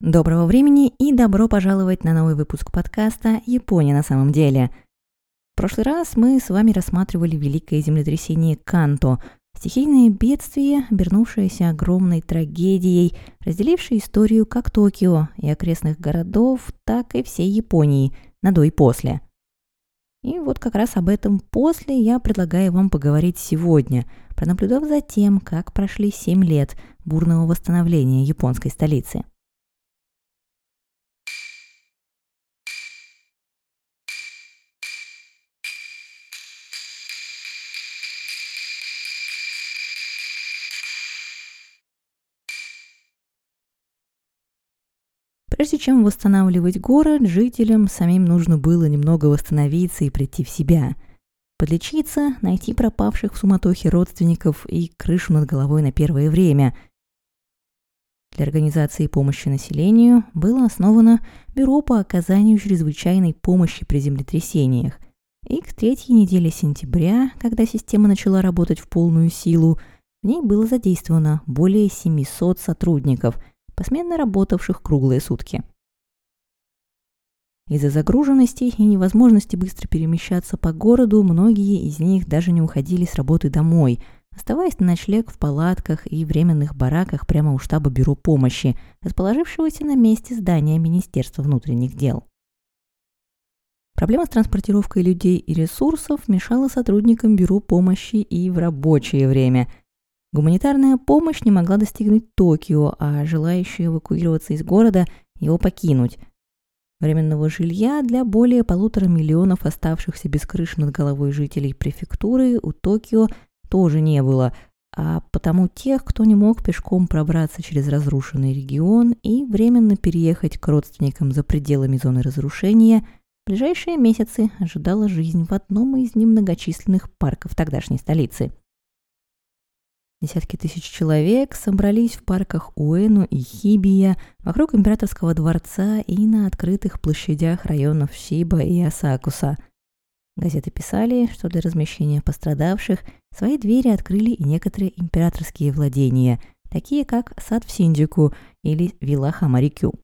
Доброго времени и добро пожаловать на новый выпуск подкаста «Япония на самом деле». В прошлый раз мы с вами рассматривали великое землетрясение Канто, стихийное бедствие, обернувшееся огромной трагедией, разделившее историю как Токио и окрестных городов, так и всей Японии на до и после. И вот как раз об этом после я предлагаю вам поговорить сегодня, пронаблюдав за тем, как прошли 7 лет бурного восстановления японской столицы – Прежде чем восстанавливать город, жителям самим нужно было немного восстановиться и прийти в себя. Подлечиться, найти пропавших в суматохе родственников и крышу над головой на первое время. Для организации помощи населению было основано Бюро по оказанию чрезвычайной помощи при землетрясениях. И к третьей неделе сентября, когда система начала работать в полную силу, в ней было задействовано более 700 сотрудников – посменно работавших круглые сутки. Из-за загруженности и невозможности быстро перемещаться по городу, многие из них даже не уходили с работы домой, оставаясь на ночлег в палатках и временных бараках прямо у штаба Бюро помощи, расположившегося на месте здания Министерства внутренних дел. Проблема с транспортировкой людей и ресурсов мешала сотрудникам Бюро помощи и в рабочее время – Гуманитарная помощь не могла достигнуть Токио, а желающие эвакуироваться из города его покинуть. Временного жилья для более полутора миллионов оставшихся без крыши над головой жителей префектуры у Токио тоже не было, а потому тех, кто не мог пешком пробраться через разрушенный регион и временно переехать к родственникам за пределами зоны разрушения, в ближайшие месяцы ожидала жизнь в одном из немногочисленных парков тогдашней столицы – Десятки тысяч человек собрались в парках Уэну и Хибия, вокруг императорского дворца и на открытых площадях районов Сиба и Асакуса. Газеты писали, что для размещения пострадавших свои двери открыли и некоторые императорские владения, такие как сад в Синдику или вилла Хамарикю.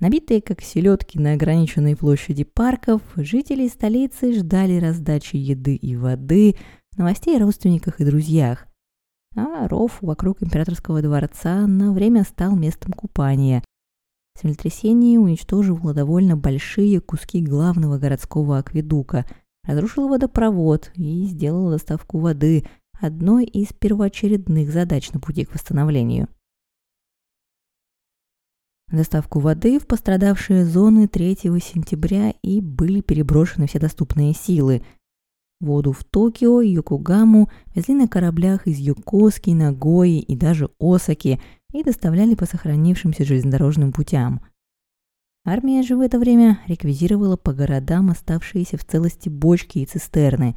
Набитые как селедки на ограниченной площади парков, жители столицы ждали раздачи еды и воды – новостей о родственниках и друзьях. А ров вокруг императорского дворца на время стал местом купания. Землетрясение уничтожило довольно большие куски главного городского акведука, разрушило водопровод и сделало доставку воды одной из первоочередных задач на пути к восстановлению. Доставку воды в пострадавшие зоны 3 сентября и были переброшены все доступные силы – Воду в Токио и Йокогаму везли на кораблях из Йокоски, Нагои и даже Осаки и доставляли по сохранившимся железнодорожным путям. Армия же в это время реквизировала по городам оставшиеся в целости бочки и цистерны.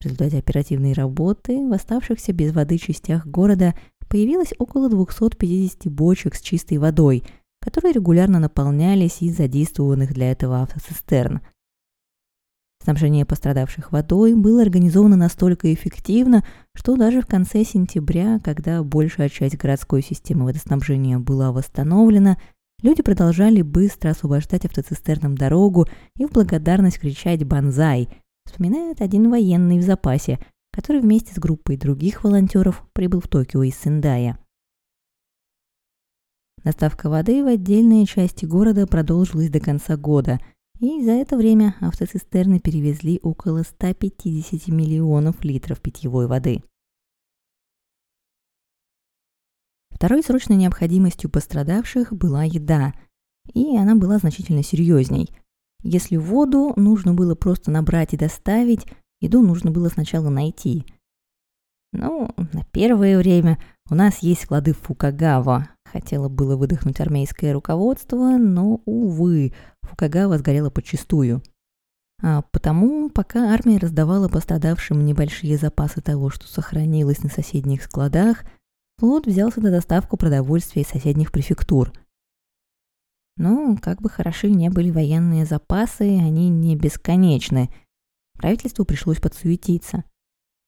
В результате оперативной работы в оставшихся без воды частях города появилось около 250 бочек с чистой водой, которые регулярно наполнялись из задействованных для этого автоцистерн – Снабжение пострадавших водой было организовано настолько эффективно, что даже в конце сентября, когда большая часть городской системы водоснабжения была восстановлена, люди продолжали быстро освобождать автоцистернам дорогу и в благодарность кричать «Бонзай», вспоминает один военный в запасе, который вместе с группой других волонтеров прибыл в Токио из Сендая. Доставка воды в отдельные части города продолжилась до конца года – и за это время автоцистерны перевезли около 150 миллионов литров питьевой воды. Второй срочной необходимостью пострадавших была еда, и она была значительно серьезней. Если воду нужно было просто набрать и доставить, еду нужно было сначала найти. Ну, на первое время у нас есть склады Фукагава. Хотела было выдохнуть армейское руководство, но, увы, Фукагава сгорела подчистую. А потому, пока армия раздавала пострадавшим небольшие запасы того, что сохранилось на соседних складах, флот взялся на доставку продовольствия из соседних префектур. Но, как бы хороши не были военные запасы, они не бесконечны. Правительству пришлось подсуетиться.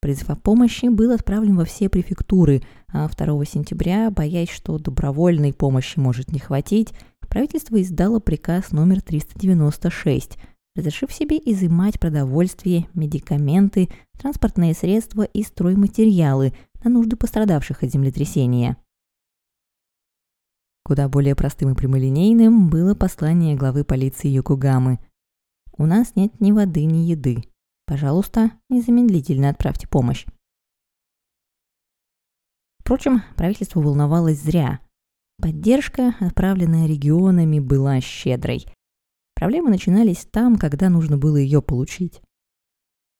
Призыв о помощи был отправлен во все префектуры, а 2 сентября, боясь, что добровольной помощи может не хватить, правительство издало приказ номер 396, разрешив себе изымать продовольствие, медикаменты, транспортные средства и стройматериалы на нужды пострадавших от землетрясения. Куда более простым и прямолинейным было послание главы полиции Йокогамы. «У нас нет ни воды, ни еды. Пожалуйста, незамедлительно отправьте помощь». Впрочем, правительство волновалось зря. Поддержка, отправленная регионами, была щедрой. Проблемы начинались там, когда нужно было ее получить.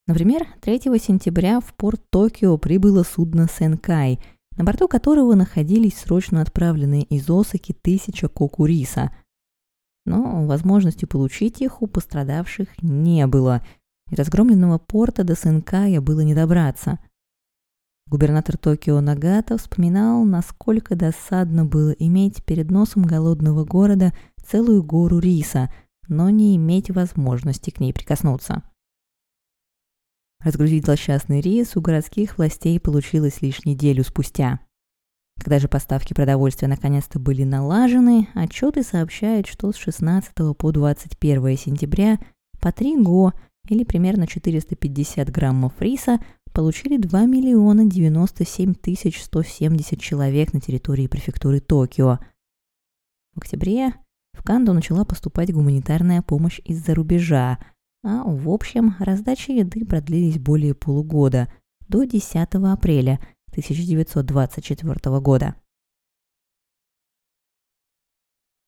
Например, 3 сентября в порт Токио прибыло судно «Сенкай», на борту которого находились срочно отправленные из Осаки тысяча кокуриса. Но возможности получить их у пострадавших не было, и разгромленного порта до Сенкая было не добраться. Губернатор Токио Нагата вспоминал, насколько досадно было иметь перед носом голодного города целую гору риса, но не иметь возможности к ней прикоснуться. Разгрузить злосчастный рис у городских властей получилось лишь неделю спустя. Когда же поставки продовольствия наконец-то были налажены, отчеты сообщают, что с 16 по 21 сентября по 3 го или примерно 450 граммов риса получили 2 миллиона 97 тысяч 170 человек на территории префектуры Токио. В октябре в Канду начала поступать гуманитарная помощь из-за рубежа, а в общем раздача еды продлились более полугода, до 10 апреля 1924 года.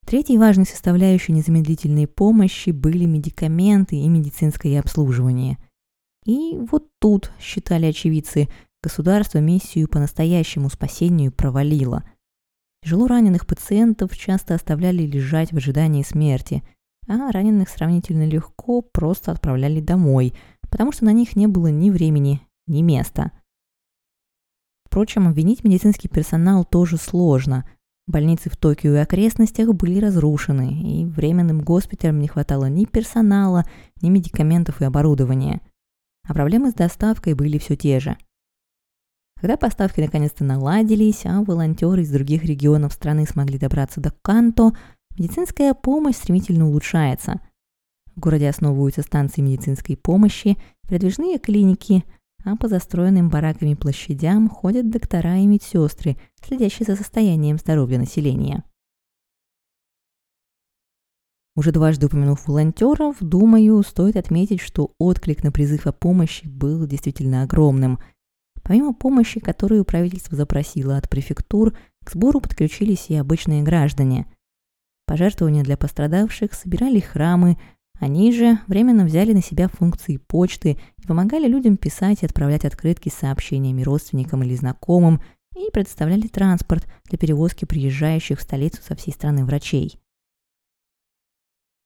Третьей важной составляющей незамедлительной помощи были медикаменты и медицинское обслуживание. И вот тут, считали очевидцы, государство миссию по настоящему спасению провалило. Тяжело раненых пациентов часто оставляли лежать в ожидании смерти, а раненых сравнительно легко просто отправляли домой, потому что на них не было ни времени, ни места. Впрочем, обвинить медицинский персонал тоже сложно – Больницы в Токио и окрестностях были разрушены, и временным госпиталям не хватало ни персонала, ни медикаментов и оборудования. А проблемы с доставкой были все те же. Когда поставки наконец-то наладились, а волонтеры из других регионов страны смогли добраться до Канто, медицинская помощь стремительно улучшается. В городе основываются станции медицинской помощи, передвижные клиники – а по застроенным бараками площадям ходят доктора и медсестры, следящие за состоянием здоровья населения. Уже дважды упомянув волонтеров, думаю, стоит отметить, что отклик на призыв о помощи был действительно огромным. Помимо помощи, которую правительство запросило от префектур, к сбору подключились и обычные граждане. Пожертвования для пострадавших собирали храмы, они же временно взяли на себя функции почты и помогали людям писать и отправлять открытки с сообщениями родственникам или знакомым и предоставляли транспорт для перевозки приезжающих в столицу со всей страны врачей.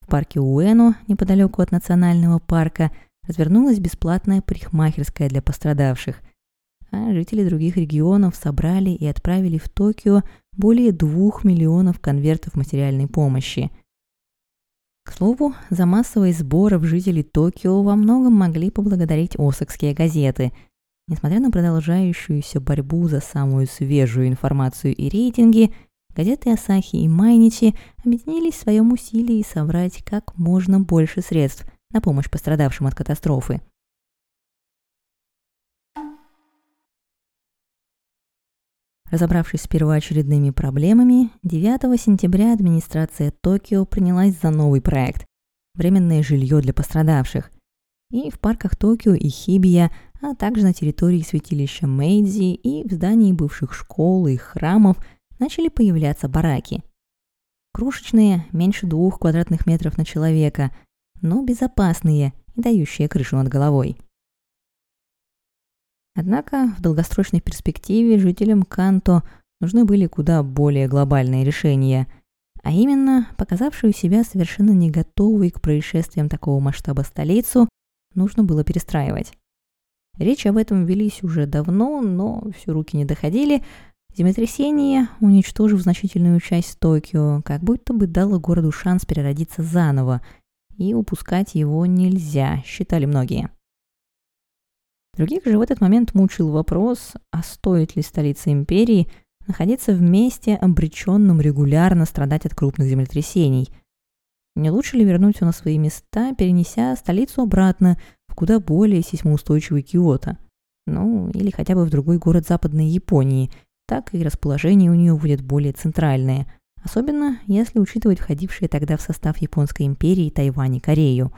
В парке Уэну, неподалеку от национального парка, развернулась бесплатная парикмахерская для пострадавших, а жители других регионов собрали и отправили в Токио более двух миллионов конвертов материальной помощи – к слову, за массовые сборы жителей Токио во многом могли поблагодарить осакские газеты. Несмотря на продолжающуюся борьбу за самую свежую информацию и рейтинги, газеты Асахи и Майничи объединились в своем усилии собрать как можно больше средств на помощь пострадавшим от катастрофы. Разобравшись с первоочередными проблемами, 9 сентября администрация Токио принялась за новый проект – временное жилье для пострадавших. И в парках Токио и Хибия, а также на территории святилища Мэйдзи и в здании бывших школ и храмов начали появляться бараки. Крошечные, меньше двух квадратных метров на человека, но безопасные и дающие крышу над головой. Однако в долгосрочной перспективе жителям Канто нужны были куда более глобальные решения, а именно показавшую себя совершенно не готовой к происшествиям такого масштаба столицу нужно было перестраивать. Речь об этом велись уже давно, но все руки не доходили. Землетрясение, уничтожив значительную часть Токио, как будто бы дало городу шанс переродиться заново, и упускать его нельзя, считали многие. Других же в этот момент мучил вопрос, а стоит ли столица империи находиться в месте, обреченном регулярно страдать от крупных землетрясений. Не лучше ли вернуть все на свои места, перенеся столицу обратно в куда более сейсмоустойчивый Киото? Ну, или хотя бы в другой город Западной Японии, так и расположение у нее будет более центральное, особенно если учитывать входившие тогда в состав Японской империи Тайвань и Корею.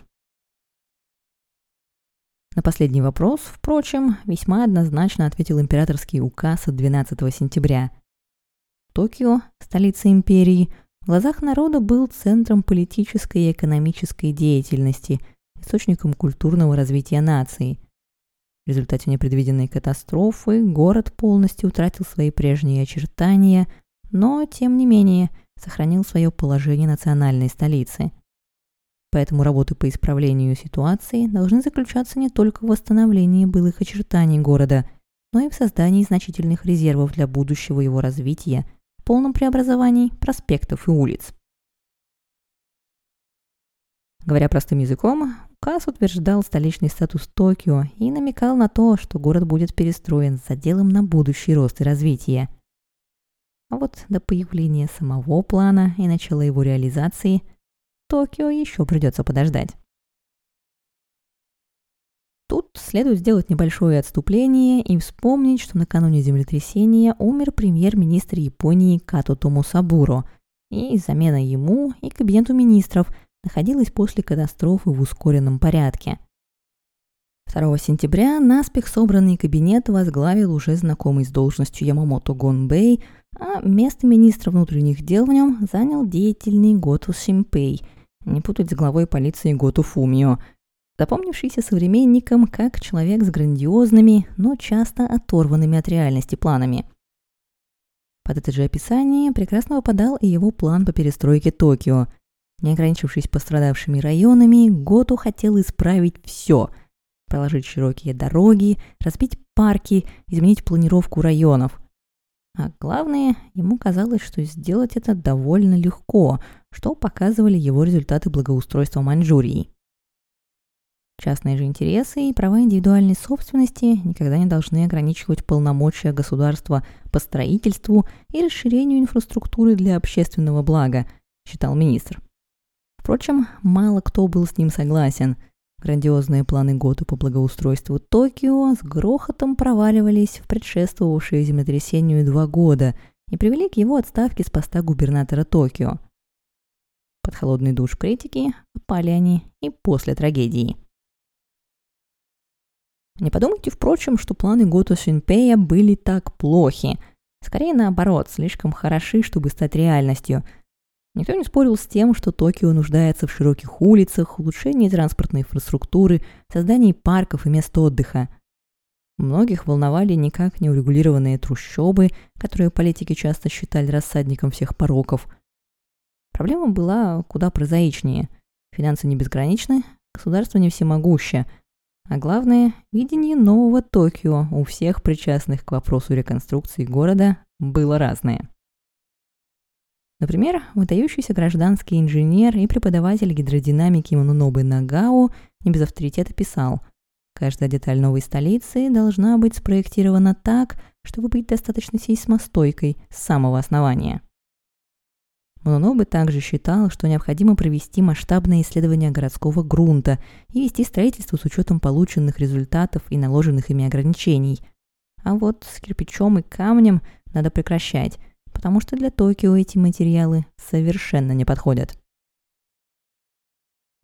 На последний вопрос, впрочем, весьма однозначно ответил императорский указ от 12 сентября. Токио, столица империи, в глазах народа был центром политической и экономической деятельности, источником культурного развития нации. В результате непредвиденной катастрофы город полностью утратил свои прежние очертания, но, тем не менее, сохранил свое положение национальной столицы – Поэтому работы по исправлению ситуации должны заключаться не только в восстановлении былых очертаний города, но и в создании значительных резервов для будущего его развития, полном преобразовании проспектов и улиц. Говоря простым языком, указ утверждал столичный статус Токио и намекал на то, что город будет перестроен с заделом на будущий рост и развитие. А вот до появления самого плана и начала его реализации – Токио еще придется подождать. Тут следует сделать небольшое отступление и вспомнить, что накануне землетрясения умер премьер-министр Японии Като Томусабуро, и замена ему и кабинету министров находилась после катастрофы в ускоренном порядке. 2 сентября наспех собранный кабинет возглавил уже знакомый с должностью Ямамото Гонбэй, а место министра внутренних дел в нем занял деятельный Готу Симпей – не путать с главой полиции Готу Фумио, запомнившийся современником как человек с грандиозными, но часто оторванными от реальности планами. Под это же описание прекрасно попадал и его план по перестройке Токио. Не ограничившись пострадавшими районами, Готу хотел исправить все – проложить широкие дороги, разбить парки, изменить планировку районов – а главное, ему казалось, что сделать это довольно легко, что показывали его результаты благоустройства Маньчжурии. Частные же интересы и права индивидуальной собственности никогда не должны ограничивать полномочия государства по строительству и расширению инфраструктуры для общественного блага, считал министр. Впрочем, мало кто был с ним согласен – Грандиозные планы Готу по благоустройству Токио с грохотом проваливались в предшествовавшие землетрясению два года и привели к его отставке с поста губернатора Токио. Под холодный душ критики попали они и после трагедии. Не подумайте, впрочем, что планы Готу Синпея были так плохи. Скорее наоборот, слишком хороши, чтобы стать реальностью – Никто не спорил с тем, что Токио нуждается в широких улицах, улучшении транспортной инфраструктуры, создании парков и мест отдыха. Многих волновали никак не урегулированные трущобы, которые политики часто считали рассадником всех пороков. Проблема была куда прозаичнее. Финансы не безграничны, государство не всемогуще, а главное, видение нового Токио у всех причастных к вопросу реконструкции города было разное. Например, выдающийся гражданский инженер и преподаватель гидродинамики Манунобы Нагао не без авторитета писал «Каждая деталь новой столицы должна быть спроектирована так, чтобы быть достаточно сейсмостойкой с самого основания». Манунобы также считал, что необходимо провести масштабное исследование городского грунта и вести строительство с учетом полученных результатов и наложенных ими ограничений. А вот с кирпичом и камнем надо прекращать – потому что для Токио эти материалы совершенно не подходят.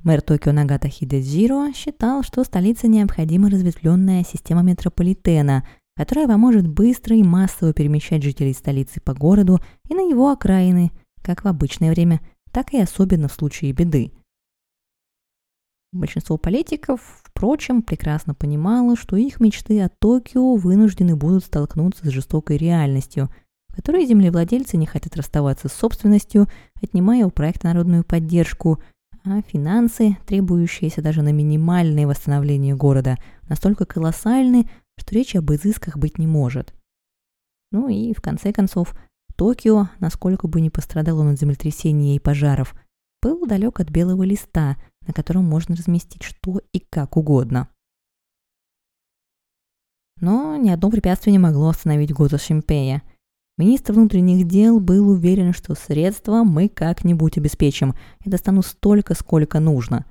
Мэр Токио Нагата Хидезиро считал, что столице необходима разветвленная система метрополитена, которая поможет быстро и массово перемещать жителей столицы по городу и на его окраины, как в обычное время, так и особенно в случае беды. Большинство политиков, впрочем, прекрасно понимало, что их мечты о Токио вынуждены будут столкнуться с жестокой реальностью – которые землевладельцы не хотят расставаться с собственностью, отнимая у проекта народную поддержку, а финансы, требующиеся даже на минимальное восстановление города, настолько колоссальны, что речи об изысках быть не может. Ну и, в конце концов, Токио, насколько бы не пострадал он от землетрясения и пожаров, был далек от белого листа, на котором можно разместить что и как угодно. Но ни одно препятствие не могло остановить Гота Шимпея. Министр внутренних дел был уверен, что средства мы как-нибудь обеспечим и достану столько, сколько нужно.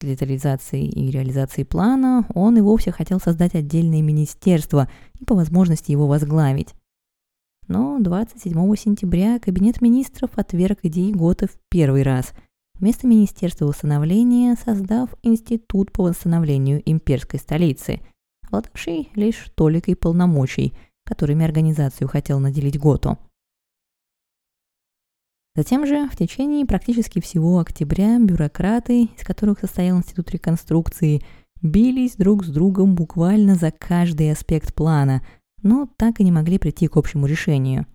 Для детализации и реализации плана он и вовсе хотел создать отдельное министерство и по возможности его возглавить. Но 27 сентября Кабинет министров отверг идеи Гота в первый раз, вместо Министерства восстановления создав Институт по восстановлению имперской столицы, обладавший лишь толикой полномочий, которыми организацию хотел наделить Готу. Затем же, в течение практически всего октября, бюрократы, из которых состоял Институт реконструкции, бились друг с другом буквально за каждый аспект плана, но так и не могли прийти к общему решению.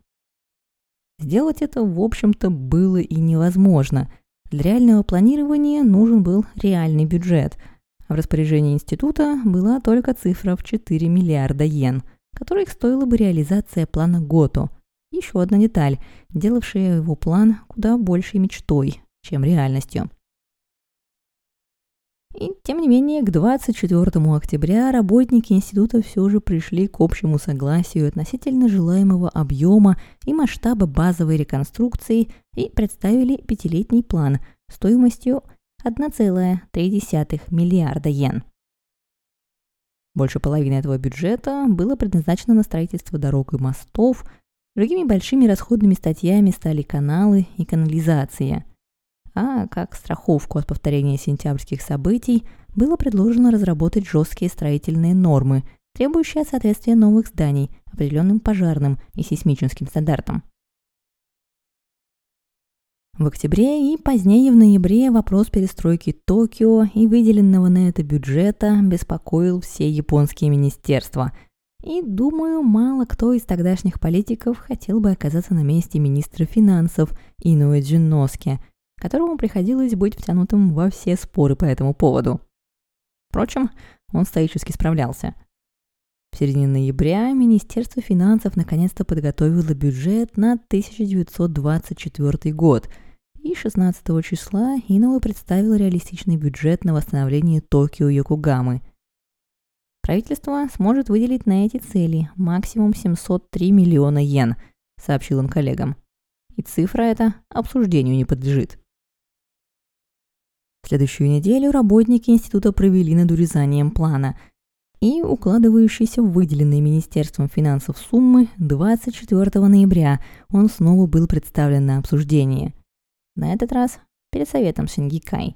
Сделать это, в общем-то, было и невозможно. Для реального планирования нужен был реальный бюджет. В распоряжении института была только цифра в 4 миллиарда йен, которых стоила бы реализация плана ГОТО. Еще одна деталь, делавшая его план куда большей мечтой, чем реальностью. И тем не менее, к 24 октября работники института все же пришли к общему согласию относительно желаемого объема и масштаба базовой реконструкции и представили пятилетний план стоимостью 1,3 миллиарда йен. Больше половины этого бюджета было предназначено на строительство дорог и мостов, другими большими расходными статьями стали каналы и канализация – а как страховку от повторения сентябрьских событий было предложено разработать жесткие строительные нормы, требующие соответствия новых зданий определенным пожарным и сейсмическим стандартам. В октябре и позднее в ноябре вопрос перестройки Токио и выделенного на это бюджета беспокоил все японские министерства. И, думаю, мало кто из тогдашних политиков хотел бы оказаться на месте министра финансов Инуэ Джинноски, которому приходилось быть втянутым во все споры по этому поводу. Впрочем, он стоически справлялся. В середине ноября Министерство финансов наконец-то подготовило бюджет на 1924 год, и 16 числа Иноуэ представил реалистичный бюджет на восстановление Токио-Йокогамы. Правительство сможет выделить на эти цели максимум 703 миллиона йен, сообщил он коллегам. И цифра эта обсуждению не подлежит следующую неделю работники института провели над урезанием плана, и укладывающийся в выделенные Министерством финансов суммы 24 ноября он снова был представлен на обсуждение. На этот раз перед советом Сингикай.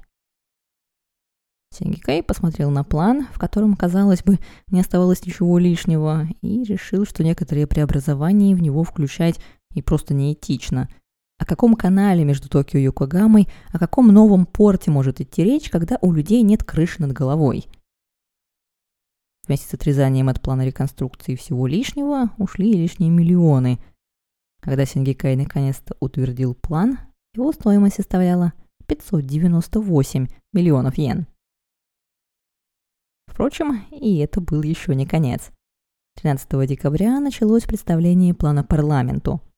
Сингикай посмотрел на план, в котором, казалось бы, не оставалось ничего лишнего, и решил, что некоторые преобразования в него включать и просто неэтично – о каком канале между Токио и Йокогамой, о каком новом порте может идти речь, когда у людей нет крыши над головой? Вместе с отрезанием от плана реконструкции всего лишнего ушли лишние миллионы. Когда Сингикай наконец-то утвердил план, его стоимость составляла 598 миллионов йен. Впрочем, и это был еще не конец. 13 декабря началось представление плана парламенту –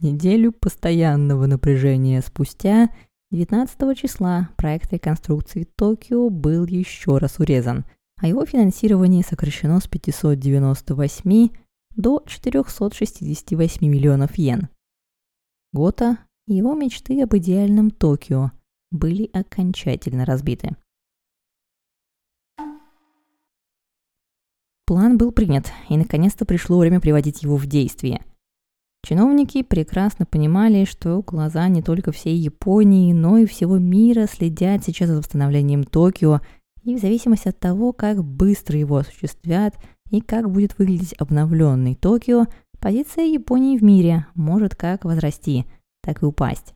Неделю постоянного напряжения спустя, 19 числа, проект реконструкции Токио был еще раз урезан, а его финансирование сокращено с 598 до 468 миллионов йен. Гота его мечты об идеальном Токио были окончательно разбиты. План был принят, и наконец-то пришло время приводить его в действие – Чиновники прекрасно понимали, что глаза не только всей Японии, но и всего мира следят сейчас за восстановлением Токио, и в зависимости от того, как быстро его осуществят и как будет выглядеть обновленный Токио, позиция Японии в мире может как возрасти, так и упасть.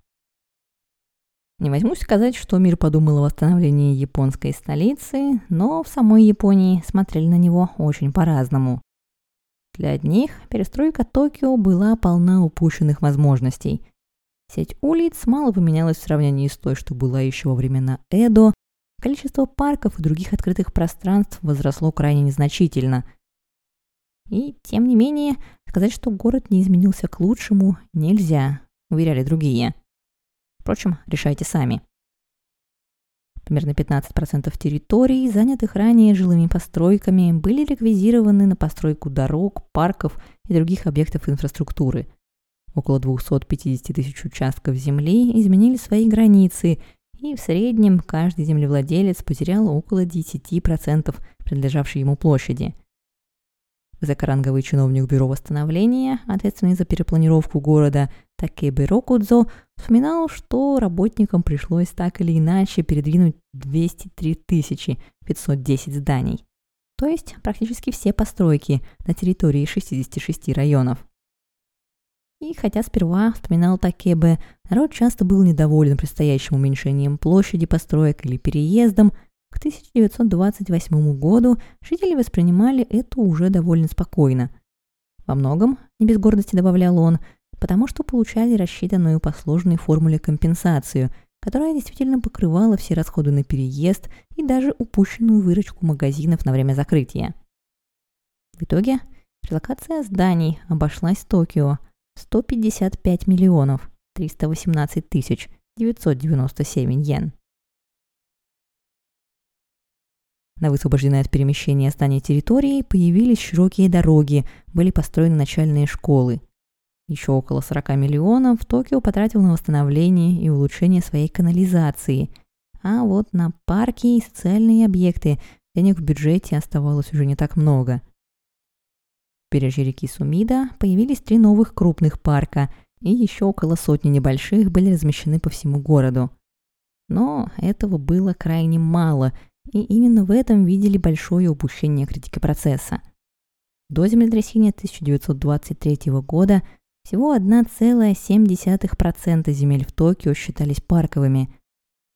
Не возьмусь сказать, что мир подумал о восстановлении японской столицы, но в самой Японии смотрели на него очень по-разному. Для одних перестройка Токио была полна упущенных возможностей. Сеть улиц мало поменялась в сравнении с той, что была еще во времена Эдо. Количество парков и других открытых пространств возросло крайне незначительно. И, тем не менее, сказать, что город не изменился к лучшему, нельзя, уверяли другие. Впрочем, решайте сами. Примерно 15% территорий, занятых ранее жилыми постройками, были реквизированы на постройку дорог, парков и других объектов инфраструктуры. Около 250 тысяч участков земли изменили свои границы, и в среднем каждый землевладелец потерял около 10% принадлежавшей ему площади – Высокоранговый чиновник Бюро восстановления, ответственный за перепланировку города Такебе Рокудзо, вспоминал, что работникам пришлось так или иначе передвинуть 203 510 зданий, то есть практически все постройки на территории 66 районов. И хотя сперва, вспоминал Такебе, народ часто был недоволен предстоящим уменьшением площади построек или переездом – к 1928 году жители воспринимали это уже довольно спокойно. Во многом, не без гордости добавлял он, потому что получали рассчитанную по сложной формуле компенсацию, которая действительно покрывала все расходы на переезд и даже упущенную выручку магазинов на время закрытия. В итоге релокация зданий обошлась Токио 155 миллионов 318 тысяч 997 йен. На высвобожденной от перемещения здания территории появились широкие дороги, были построены начальные школы. Еще около 40 миллионов Токио потратил на восстановление и улучшение своей канализации. А вот на парки и социальные объекты денег в бюджете оставалось уже не так много. В бережье реки Сумида появились три новых крупных парка, и еще около сотни небольших были размещены по всему городу. Но этого было крайне мало – и именно в этом видели большое упущение критики процесса. До землетрясения 1923 года всего 1,7% земель в Токио считались парковыми.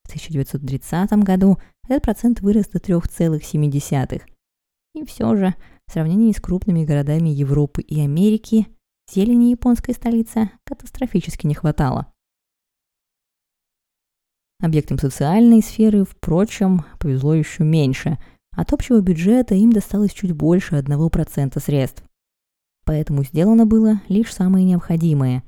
В 1930 году этот процент вырос до 3,7%. И все же, в сравнении с крупными городами Европы и Америки, зелени японской столицы катастрофически не хватало. Объектам социальной сферы, впрочем, повезло еще меньше. От общего бюджета им досталось чуть больше 1% средств. Поэтому сделано было лишь самое необходимое.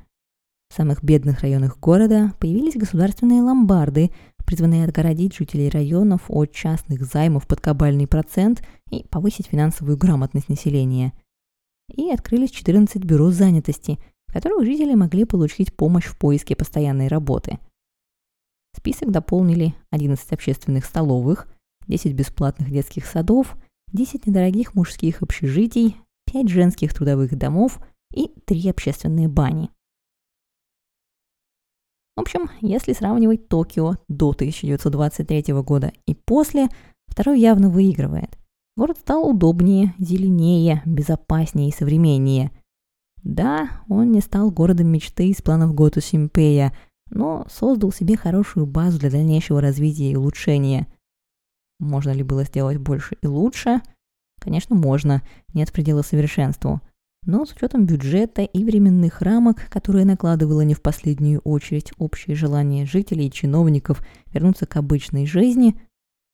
В самых бедных районах города появились государственные ломбарды, призванные отгородить жителей районов от частных займов под кабальный процент и повысить финансовую грамотность населения. И открылись 14 бюро занятости, в которых жители могли получить помощь в поиске постоянной работы – Список дополнили 11 общественных столовых, 10 бесплатных детских садов, 10 недорогих мужских общежитий, 5 женских трудовых домов и 3 общественные бани. В общем, если сравнивать Токио до 1923 года и после, второй явно выигрывает. Город стал удобнее, зеленее, безопаснее и современнее. Да, он не стал городом мечты из планов Готу Симпея – но создал себе хорошую базу для дальнейшего развития и улучшения. Можно ли было сделать больше и лучше? Конечно, можно, нет предела совершенству. Но с учетом бюджета и временных рамок, которые накладывало не в последнюю очередь общее желание жителей и чиновников вернуться к обычной жизни,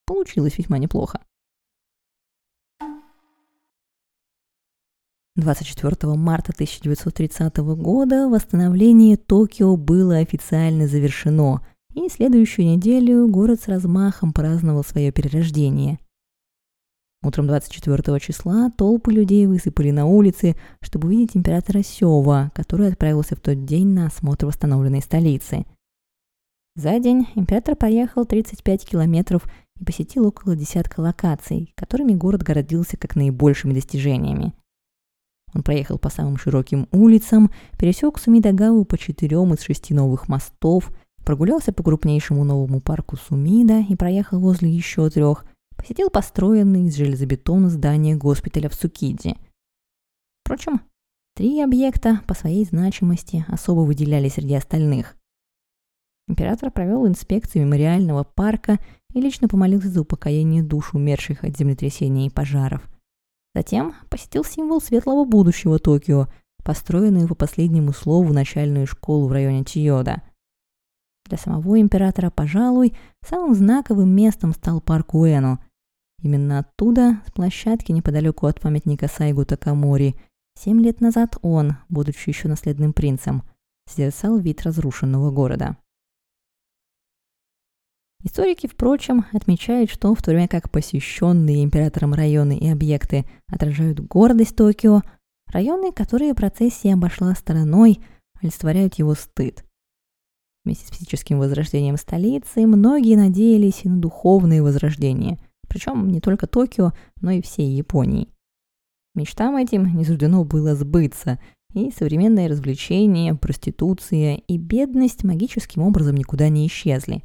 получилось весьма неплохо. 24 марта 1930 года восстановление Токио было официально завершено, и следующую неделю город с размахом праздновал свое перерождение. Утром 24 числа толпы людей высыпали на улицы, чтобы увидеть императора Сева, который отправился в тот день на осмотр восстановленной столицы. За день император проехал 35 километров и посетил около десятка локаций, которыми город гордился как наибольшими достижениями – он проехал по самым широким улицам, пересек Сумидагаву по четырем из шести новых мостов, прогулялся по крупнейшему новому парку Сумида и проехал возле еще трех, посетил построенное из железобетона здание госпиталя в Сукиде. Впрочем, три объекта по своей значимости особо выделялись среди остальных. Император провел инспекцию мемориального парка и лично помолился за упокоение душ умерших от землетрясения и пожаров – Затем посетил символ светлого будущего Токио, построенную по последнему слову начальную школу в районе Чиода. Для самого императора, пожалуй, самым знаковым местом стал парк Уэно. Именно оттуда, с площадки неподалеку от памятника Сайгу Такамори, семь лет назад он, будучи еще наследным принцем, созерцал вид разрушенного города. Историки, впрочем, отмечают, что в то время как посещенные императором районы и объекты отражают гордость Токио, районы, которые процессия обошла стороной, олицетворяют его стыд. Вместе с физическим возрождением столицы многие надеялись и на духовное возрождение, причем не только Токио, но и всей Японии. Мечтам этим не суждено было сбыться, и современные развлечения, проституция и бедность магическим образом никуда не исчезли.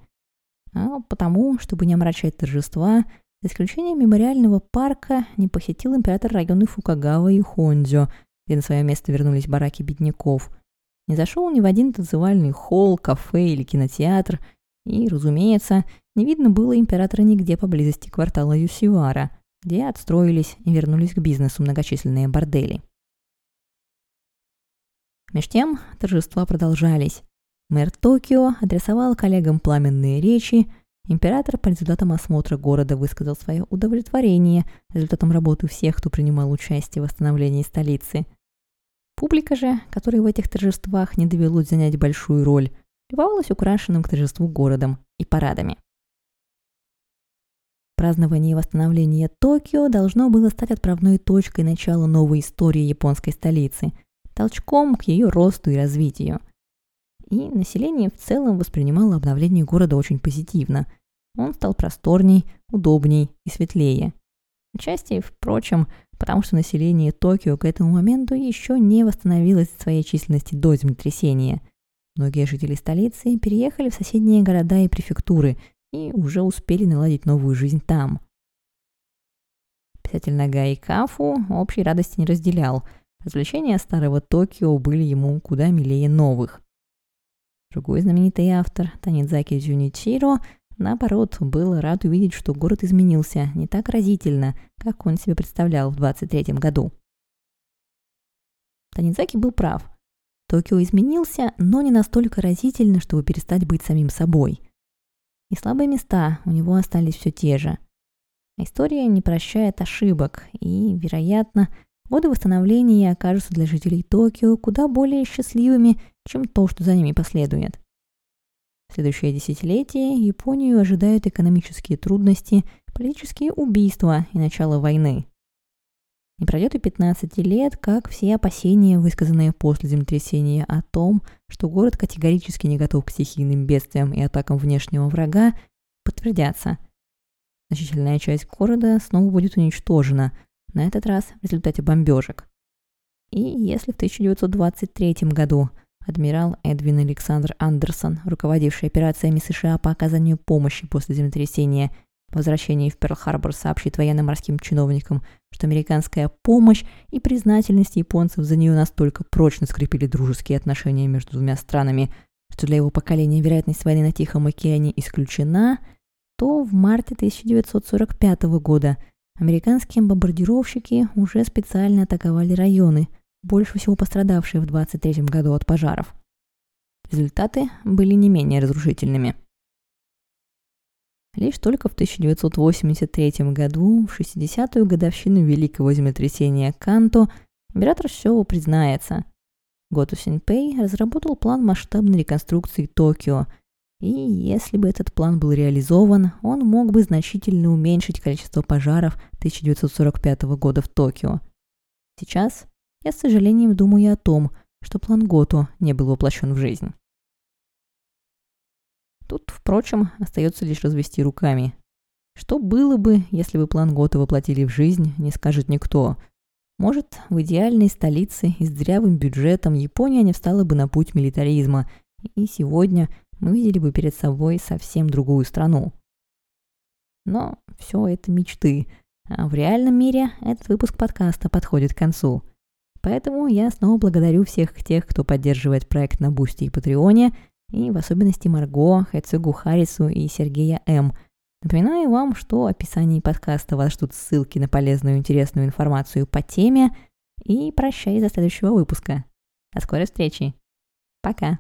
А потому, чтобы не омрачать торжества, за исключением мемориального парка не посетил император районы Фукагава и Хондзё, где на свое место вернулись бараки бедняков. Не зашел ни в один танцевальный холл, кафе или кинотеатр, и, разумеется, не видно было императора нигде поблизости квартала Юсивара, где отстроились и вернулись к бизнесу многочисленные бордели. Меж тем торжества продолжались. Мэр Токио адресовал коллегам пламенные речи, император по результатам осмотра города высказал свое удовлетворение результатом работы всех, кто принимал участие в восстановлении столицы. Публика же, которой в этих торжествах не довелось занять большую роль, любовалась украшенным к торжеству городом и парадами. Празднование восстановления Токио должно было стать отправной точкой начала новой истории японской столицы, толчком к ее росту и развитию. И население в целом воспринимало обновление города очень позитивно. Он стал просторней, удобней и светлее. Отчасти, впрочем, потому что население Токио к этому моменту еще не восстановилось от своей численности до землетрясения. Многие жители столицы переехали в соседние города и префектуры – и уже успели наладить новую жизнь там. Писатель Нагаи Кафу общей радости не разделял. Развлечения старого Токио были ему куда милее новых. Другой знаменитый автор, Танидзаки Джуничиро, наоборот, был рад увидеть, что город изменился не так разительно, как он себе представлял в 23 году. Танидзаки был прав. Токио изменился, но не настолько разительно, чтобы перестать быть самим собой – и слабые места у него остались все те же. История не прощает ошибок, и, вероятно, годы восстановления окажутся для жителей Токио куда более счастливыми, чем то, что за ними последует. В следующее десятилетие Японию ожидают экономические трудности, политические убийства и начало войны. Не пройдет и 15 лет, как все опасения, высказанные после землетрясения о том, что город категорически не готов к стихийным бедствиям и атакам внешнего врага, подтвердятся. Значительная часть города снова будет уничтожена, на этот раз в результате бомбежек. И если в 1923 году адмирал Эдвин Александр Андерсон, руководивший операциями США по оказанию помощи после землетрясения, по возвращении в Перл-Харбор сообщит военно-морским чиновникам, что американская помощь и признательность японцев за нее настолько прочно скрепили дружеские отношения между двумя странами, что для его поколения вероятность войны на Тихом океане исключена, то в марте 1945 года американские бомбардировщики уже специально атаковали районы, больше всего пострадавшие в 23 году от пожаров. Результаты были не менее разрушительными – Лишь только в 1983 году, в 60-ю годовщину Великого землетрясения Канто, император Сёва признается. Готу Синпей разработал план масштабной реконструкции Токио, и если бы этот план был реализован, он мог бы значительно уменьшить количество пожаров 1945 года в Токио. Сейчас я с сожалением думаю о том, что план Готу не был воплощен в жизнь. Тут, впрочем, остается лишь развести руками. Что было бы, если бы план Гота воплотили в жизнь, не скажет никто. Может, в идеальной столице и с дырявым бюджетом Япония не встала бы на путь милитаризма, и сегодня мы видели бы перед собой совсем другую страну. Но все это мечты, а в реальном мире этот выпуск подкаста подходит к концу. Поэтому я снова благодарю всех тех, кто поддерживает проект на Boosty и Patreon е – и в особенности Марго, Хайцугу Харису и Сергея М. Напоминаю вам, что в описании подкаста вас ждут ссылки на полезную и интересную информацию по теме, и прощаюсь до следующего выпуска. До скорой встречи. Пока.